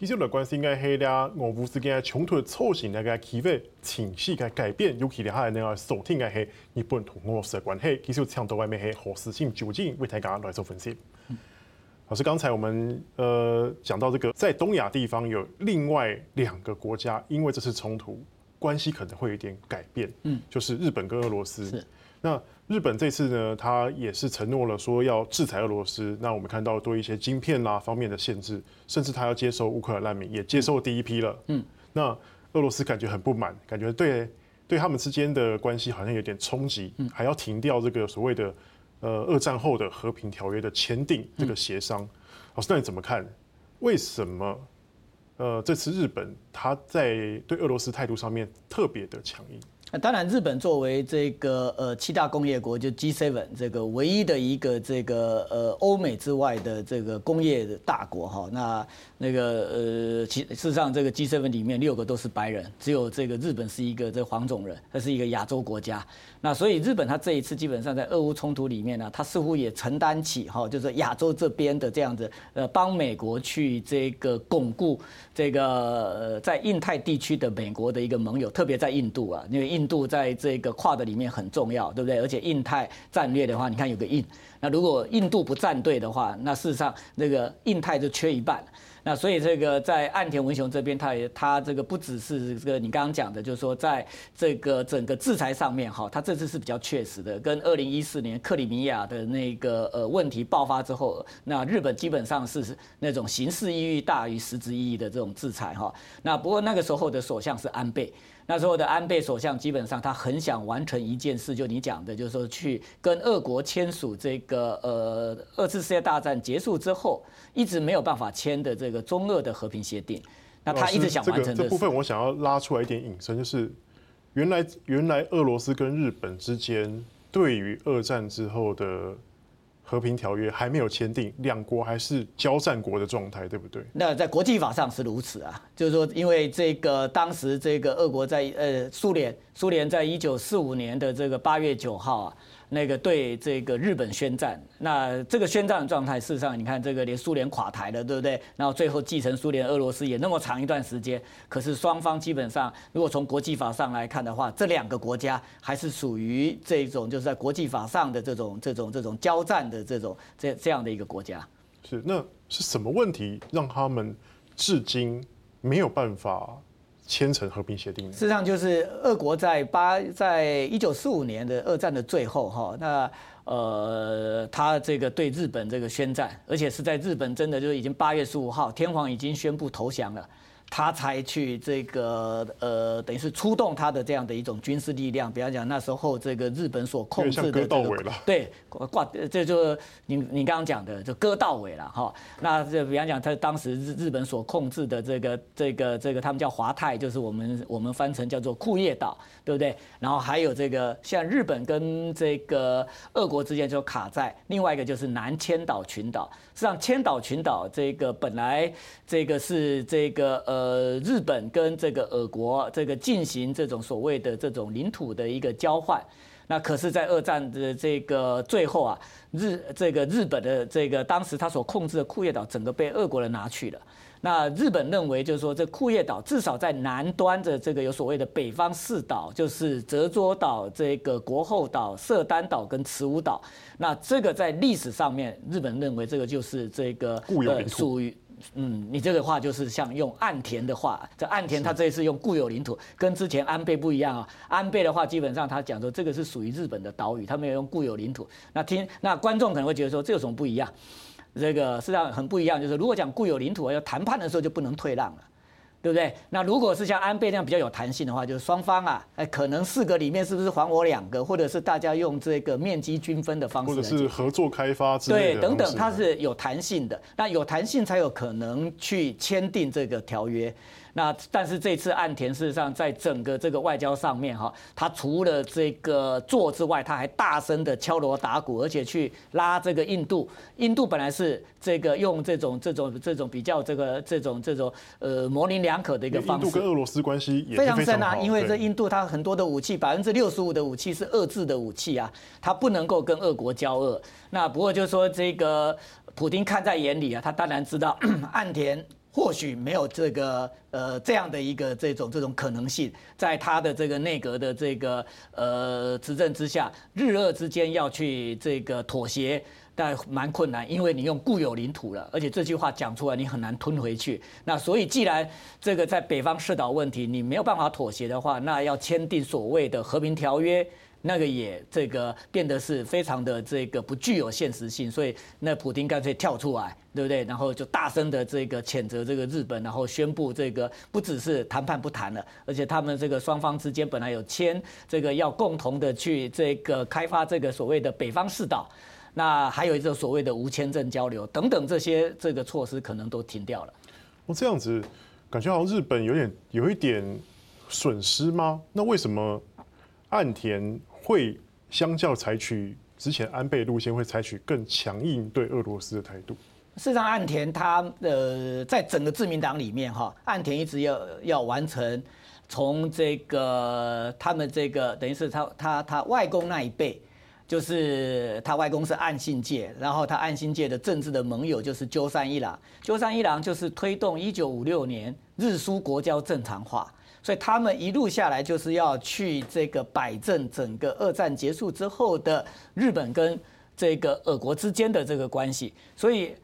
其实乐观是应该系俩俄乌之间冲突的造成那个气氛情绪嘅改变，尤其系喺那个锁定嘅系日本同俄罗斯嘅关系，其实强度外面系何时性究竟为大家来做分析。嗯、老师，刚才我们呃讲到这个，在东亚地方有另外两个国家，因为这次冲突关系可能会有点改变，嗯，就是日本跟俄罗斯。是那日本这次呢，他也是承诺了说要制裁俄罗斯。那我们看到多一些晶片啦方面的限制，甚至他要接收乌克兰难民，也接受第一批了。嗯，那俄罗斯感觉很不满，感觉对对他们之间的关系好像有点冲击，还要停掉这个所谓的呃二战后的和平条约的签订这个协商。老师，那你怎么看？为什么呃这次日本他在对俄罗斯态度上面特别的强硬？那当然，日本作为这个呃七大工业国，就 G7 这个唯一的一个这个呃欧美之外的这个工业的大国哈，那那个呃其事实上这个 G7 里面六个都是白人，只有这个日本是一个这黄种人，它是一个亚洲国家。那所以日本它这一次基本上在俄乌冲突里面呢，它似乎也承担起哈，就是亚洲这边的这样子呃帮美国去这个巩固这个呃在印太地区的美国的一个盟友，特别在印度啊，因为印。印度在这个跨的里面很重要，对不对？而且印太战略的话，你看有个印，那如果印度不站队的话，那事实上那个印太就缺一半。那所以这个在岸田文雄这边，他也他这个不只是这个你刚刚讲的，就是说在这个整个制裁上面哈，他这次是比较确实的，跟二零一四年克里米亚的那个呃问题爆发之后，那日本基本上是那种形式意义大于实质意义的这种制裁哈。那不过那个时候的首相是安倍。那时候的安倍首相基本上他很想完成一件事，就你讲的，就是说去跟俄国签署这个呃二次世界大战结束之后一直没有办法签的这个中俄的和平协定。那他一直想完成这，这部分，我想要拉出来一点引申，就是原来原来俄罗斯跟日本之间对于二战之后的。和平条约还没有签订，两国还是交战国的状态，对不对？那在国际法上是如此啊，就是说，因为这个当时这个俄国在呃苏联，苏联在一九四五年的这个八月九号啊。那个对这个日本宣战，那这个宣战的状态，事实上你看这个连苏联垮台了，对不对？然后最后继承苏联俄罗斯也那么长一段时间，可是双方基本上如果从国际法上来看的话，这两个国家还是属于这种就是在国际法上的这种这种这种交战的这种这这样的一个国家。是，那是什么问题让他们至今没有办法？签成和平协定，事实上就是俄国在八，在一九四五年的二战的最后哈，那呃，他这个对日本这个宣战，而且是在日本真的就是已经八月十五号，天皇已经宣布投降了。他才去这个呃，等于是出动他的这样的一种军事力量。比方讲，那时候这个日本所控制的这个对挂，这就你你刚刚讲的就割到尾了哈。那这比方讲，他当时日日本所控制的这个这个这个他们叫华泰，就是我们我们翻成叫做库页岛，对不对？然后还有这个像日本跟这个俄国之间就卡在另外一个就是南千岛群岛。实际上，千岛群岛这个本来这个是这个呃呃日本跟这个俄国这个进行这种所谓的这种领土的一个交换，那可是，在二战的这个最后啊，日这个日本的这个当时他所控制的库页岛整个被俄国人拿去了。那日本认为，就是说，这库页岛至少在南端的这个有所谓的北方四岛，就是折桌岛、这个国后岛、色丹岛跟慈乌岛。那这个在历史上面，日本认为这个就是这个固有领。属于嗯，你这个话就是像用岸田的话，这岸田他这一次用固有领土，跟之前安倍不一样啊。安倍的话基本上他讲说这个是属于日本的岛屿，他没有用固有领土。那听那观众可能会觉得说这有什么不一样？这个实际上很不一样，就是如果讲固有领土要谈判的时候就不能退让了，对不对？那如果是像安倍那样比较有弹性的话，就是双方啊，哎，可能四个里面是不是还我两个，或者是大家用这个面积均分的方式，或者是合作开发之类的，对，等等，它是有弹性的。那有弹性才有可能去签订这个条约。那但是这次岸田事实上在整个这个外交上面哈，他除了这个做之外，他还大声的敲锣打鼓，而且去拉这个印度。印度本来是这个用这种这种这种比较这个这种这种呃模棱两可的一个方式。印度跟俄罗斯关系也非常深啊，因为这印度它很多的武器，百分之六十五的武器是俄制的武器啊，它不能够跟俄国交恶。那不过就是说这个普京看在眼里啊，他当然知道 岸田。或许没有这个呃这样的一个这种这种可能性，在他的这个内阁的这个呃执政之下，日俄之间要去这个妥协，但蛮困难，因为你用固有领土了，而且这句话讲出来你很难吞回去。那所以既然这个在北方四岛问题你没有办法妥协的话，那要签订所谓的和平条约。那个也这个变得是非常的这个不具有现实性，所以那普丁干脆跳出来，对不对？然后就大声的这个谴责这个日本，然后宣布这个不只是谈判不谈了，而且他们这个双方之间本来有签这个要共同的去这个开发这个所谓的北方四岛，那还有一个所谓的无签证交流等等这些这个措施可能都停掉了。我这样子感觉好像日本有点有一点损失吗？那为什么岸田？会相较采取之前安倍路线，会采取更强硬对俄罗斯的态度。事实上，岸田他呃，在整个自民党里面哈，岸田一直要要完成从这个他们这个等于是他他他外公那一辈，就是他外公是岸信介，然后他岸信介的政治的盟友就是鸠山一郎，鸠山一郎就是推动一九五六年日苏国交正常化。所以他们一路下来就是要去这个摆正整个二战结束之后的日本跟这个俄国之间的这个关系，所以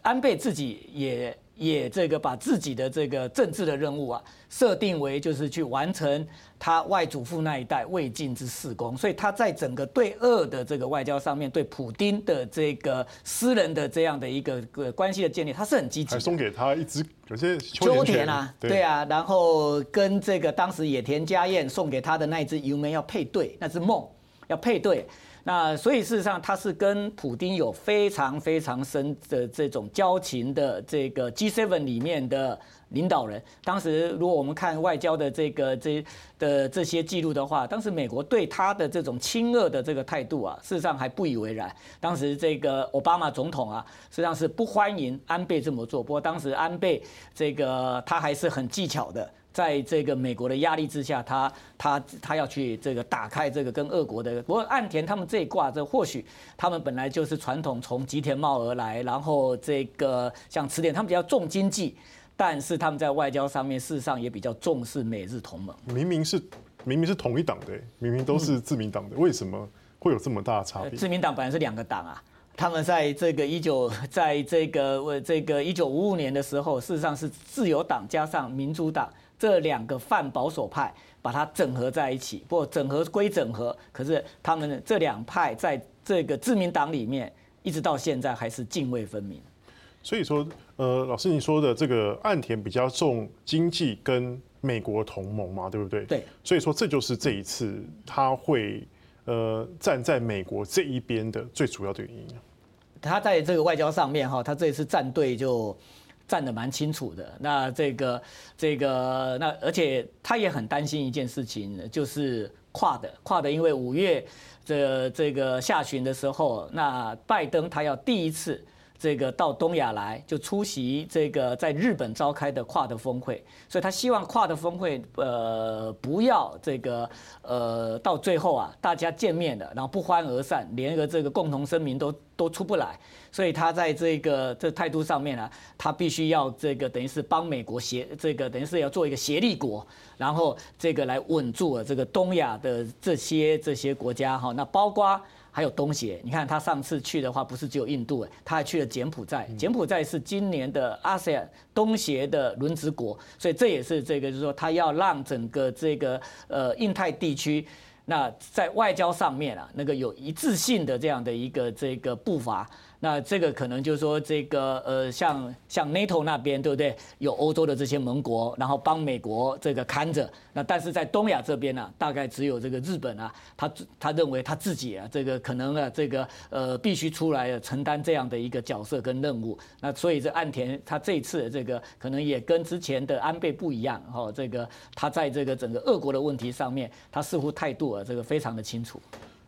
安倍自己也。也这个把自己的这个政治的任务啊设定为就是去完成他外祖父那一代未尽之事功，所以他在整个对俄的这个外交上面，对普丁的这个私人的这样的一个个关系的建立，他是很积极。还送给他一支有些秋田啊，对啊，然后跟这个当时野田佳彦送给他的那一支油门要配对，那支梦要配对。那所以事实上，他是跟普丁有非常非常深的这种交情的这个 G7 里面的领导人。当时如果我们看外交的这个这的这些记录的话，当时美国对他的这种亲俄的这个态度啊，事实上还不以为然。当时这个奥巴马总统啊，实际上是不欢迎安倍这么做。不过当时安倍这个他还是很技巧的。在这个美国的压力之下，他他他要去这个打开这个跟俄国的。不过岸田他们这一挂，这或许他们本来就是传统从吉田茂而来，然后这个像池田他们比较重经济，但是他们在外交上面事实上也比较重视美日同盟。明明是明明是同一党的，明明都是自民党的，为什么会有这么大的差别？自民党本来是两个党啊，他们在这个一九在这个为这个一九五五年的时候，事实上是自由党加上民主党。这两个泛保守派把它整合在一起，不过整合归整合，可是他们这两派在这个自民党里面，一直到现在还是泾渭分明。所以说，呃，老师你说的这个岸田比较重经济跟美国同盟嘛，对不对？对。所以说，这就是这一次他会呃站在美国这一边的最主要的原因。他在这个外交上面哈，他这一次站队就。站得蛮清楚的，那这个这个那而且他也很担心一件事情，就是跨的跨的，因为五月这这个下旬的时候，那拜登他要第一次。这个到东亚来就出席这个在日本召开的跨的峰会，所以他希望跨的峰会呃不要这个呃到最后啊大家见面了，然后不欢而散，连个这个共同声明都都出不来，所以他在这个这态度上面啊，他必须要这个等于是帮美国协这个等于是要做一个协力国，然后这个来稳住了这个东亚的这些这些国家哈，那包括。还有东协，你看他上次去的话，不是只有印度哎，他还去了柬埔寨。柬埔寨是今年的 ASEAN 东协的轮值国，所以这也是这个，就是说他要让整个这个呃印太地区，那在外交上面啊，那个有一致性的这样的一个这个步伐。那这个可能就是说，这个呃，像像 NATO 那边，对不对？有欧洲的这些盟国，然后帮美国这个看着。那但是在东亚这边呢、大概只有这个日本啊，他他认为他自己啊，这个可能啊，这个呃，必须出来承担这样的一个角色跟任务。那所以这岸田他这一次这个可能也跟之前的安倍不一样哈，这个他在这个整个俄国的问题上面，他似乎态度啊，这个非常的清楚。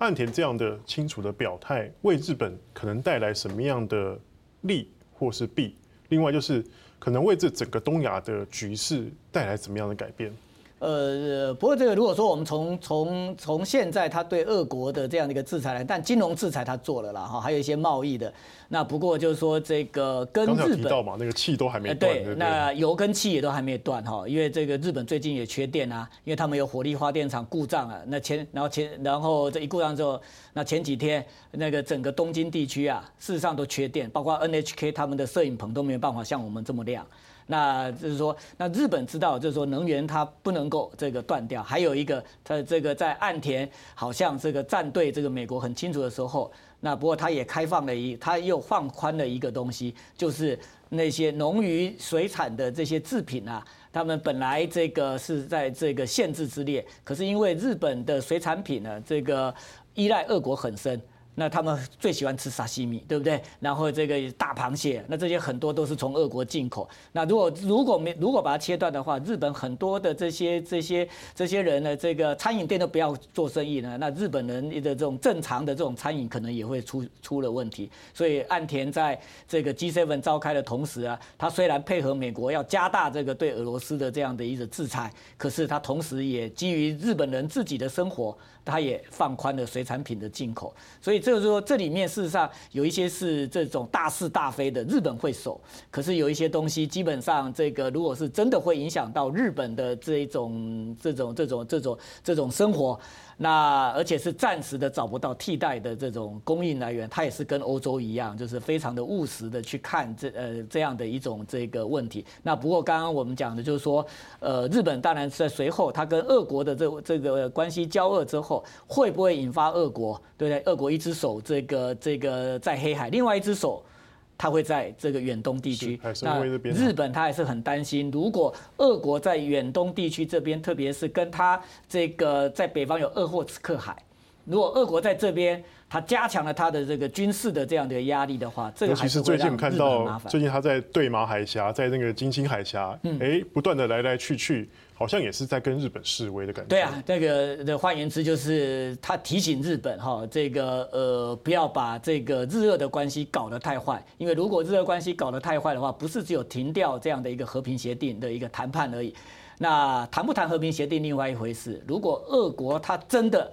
岸田这样的清楚的表态，为日本可能带来什么样的利或是弊？另外就是可能为这整个东亚的局势带来怎么样的改变？呃，不过这个如果说我们从从从现在他对俄国的这样的一个制裁来，但金融制裁他做了啦哈，还有一些贸易的。那不过就是说这个跟日本提到嘛，那个气都还没断。对，那油跟气也都还没断哈，因为这个日本最近也缺电啊，因为他们有火力发电厂故障啊。那前然后前然后这一故障之后，那前几天那个整个东京地区啊，事实上都缺电，包括 NHK 他们的摄影棚都没有办法像我们这么亮。那就是说，那日本知道，就是说能源它不能够这个断掉。还有一个，它这个在岸田好像这个站队这个美国很清楚的时候，那不过他也开放了一，他又放宽了一个东西，就是那些农渔水产的这些制品啊，他们本来这个是在这个限制之列，可是因为日本的水产品呢，这个依赖俄国很深。那他们最喜欢吃沙西米，对不对？然后这个大螃蟹，那这些很多都是从俄国进口。那如果如果没如果把它切断的话，日本很多的这些这些这些人呢，这个餐饮店都不要做生意呢。那日本人的这种正常的这种餐饮可能也会出出了问题。所以岸田在这个 G7 召开的同时啊，他虽然配合美国要加大这个对俄罗斯的这样的一个制裁，可是他同时也基于日本人自己的生活。他也放宽了水产品的进口，所以就是说，这里面事实上有一些是这种大是大非的，日本会守，可是有一些东西基本上这个如果是真的会影响到日本的这一种这种这种这种这种生活。那而且是暂时的找不到替代的这种供应来源，它也是跟欧洲一样，就是非常的务实的去看这呃这样的一种这个问题。那不过刚刚我们讲的就是说，呃，日本当然是在随后它跟俄国的这这个关系交恶之后，会不会引发俄国对不对？俄国一只手这个这个在黑海，另外一只手。他会在这个远东地区，那日本他还是很担心，如果俄国在远东地区这边，特别是跟他这个在北方有鄂霍次克海，如果俄国在这边，他加强了他的这个军事的这样的压力的话，这个还是会让日本麻烦。最近他在对马海峡，在那个金星海峡，哎，不断的来来去去。好像也是在跟日本示威的感觉。对啊，这个的换言之就是他提醒日本哈，这个呃不要把这个日俄的关系搞得太坏，因为如果日俄关系搞得太坏的话，不是只有停掉这样的一个和平协定的一个谈判而已。那谈不谈和平协定另外一回事。如果俄国他真的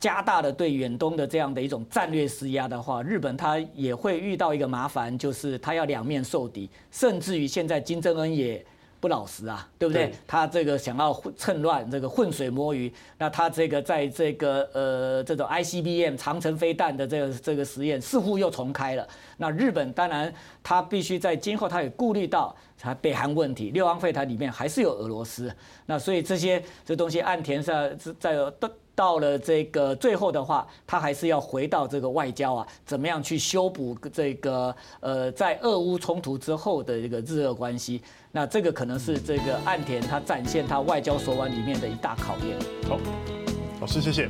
加大了对远东的这样的一种战略施压的话，日本他也会遇到一个麻烦，就是他要两面受敌，甚至于现在金正恩也。不老实啊，对不对？对，他这个想要趁乱这个浑水摸鱼，那他这个在这个呃这种 ICBM 长城飞弹的这个这个实验似乎又重开了。那日本当然他必须在今后他也顾虑到他北韩问题，六安会谈里面还是有俄罗斯。那所以这些这东西岸田在在到到了这个最后的话，他还是要回到这个外交啊，怎么样去修补这个呃在俄乌冲突之后的这个日俄关系。那这个可能是这个岸田他展现他外交手腕里面的一大考验。好，老师谢谢。